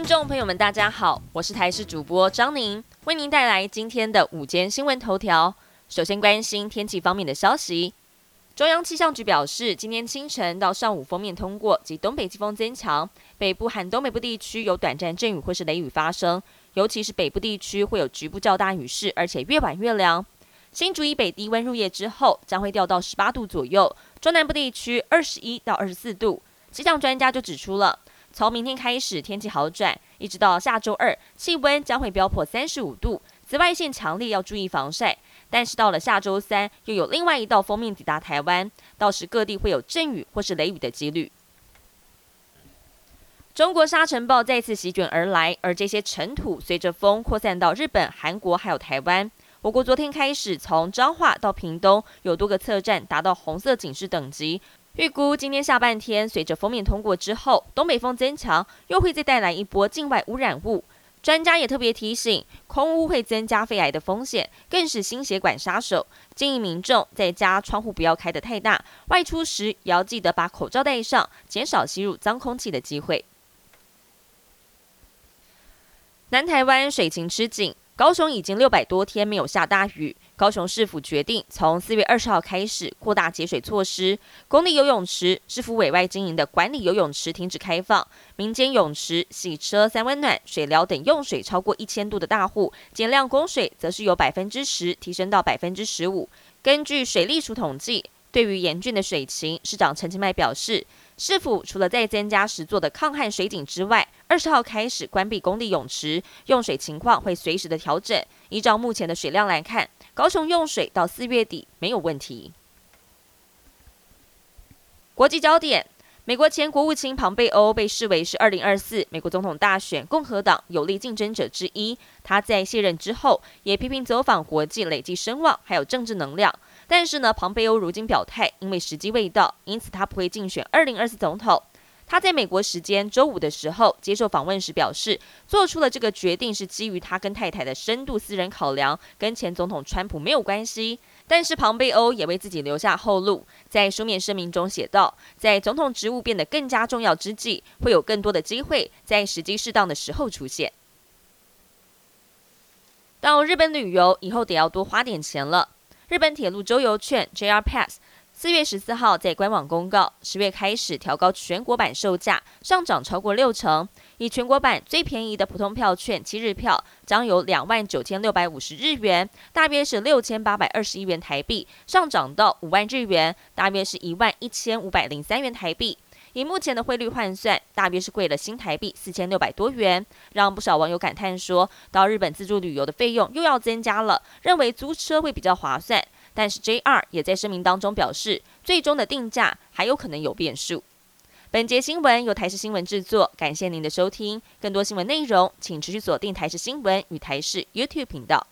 听众朋友们，大家好，我是台视主播张宁，为您带来今天的午间新闻头条。首先关心天气方面的消息，中央气象局表示，今天清晨到上午锋面通过及东北季风增强，北部和东北部地区有短暂阵雨或是雷雨发生，尤其是北部地区会有局部较大雨势，而且越晚越凉。新竹以北低温入夜之后，将会掉到十八度左右，中南部地区二十一到二十四度。气象专家就指出了。从明天开始，天气好转，一直到下周二，气温将会飙破三十五度，紫外线强烈，要注意防晒。但是到了下周三，又有另外一道锋面抵达台湾，到时各地会有阵雨或是雷雨的几率。中国沙尘暴再次席卷而来，而这些尘土随着风扩散到日本、韩国还有台湾。我国昨天开始，从彰化到屏东，有多个测站达到红色警示等级。预估今天下半天，随着封面通过之后，东北风增强，又会再带来一波境外污染物。专家也特别提醒，空污会增加肺癌的风险，更是心血管杀手。建议民众在家窗户不要开得太大，外出时也要记得把口罩戴上，减少吸入脏空气的机会。南台湾水情吃紧，高雄已经六百多天没有下大雨。高雄市府决定从四月二十号开始扩大节水措施，公立游泳池、市府委外经营的管理游泳池停止开放，民间泳池、洗车、三温暖、水疗等用水超过一千度的大户减量供水，则是由百分之十提升到百分之十五。根据水利署统计。对于严峻的水情，市长陈其迈表示，市府除了在增加十座的抗旱水井之外，二十号开始关闭公立泳池，用水情况会随时的调整。依照目前的水量来看，高雄用水到四月底没有问题。国际焦点。美国前国务卿庞贝欧被视为是2024美国总统大选共和党有力竞争者之一。他在卸任之后，也频频走访国际累积声望还有政治能量。但是呢，庞贝欧如今表态，因为时机未到，因此他不会竞选2024总统。他在美国时间周五的时候接受访问时表示，做出了这个决定是基于他跟太太的深度私人考量，跟前总统川普没有关系。但是庞贝欧也为自己留下后路，在书面声明中写道：“在总统职务变得更加重要之际，会有更多的机会在时机适当的时候出现。”到日本旅游以后，得要多花点钱了。日本铁路周游券 JR Pass。四月十四号在官网公告，十月开始调高全国版售价，上涨超过六成。以全国版最便宜的普通票券七日票将有两万九千六百五十日元，大约是六千八百二十一元台币，上涨到五万日元，大约是一万一千五百零三元台币。以目前的汇率换算，大约是贵了新台币四千六百多元，让不少网友感叹说，到日本自助旅游的费用又要增加了，认为租车会比较划算。但是 JR 也在声明当中表示，最终的定价还有可能有变数。本节新闻由台视新闻制作，感谢您的收听。更多新闻内容，请持续锁定台视新闻与台视 YouTube 频道。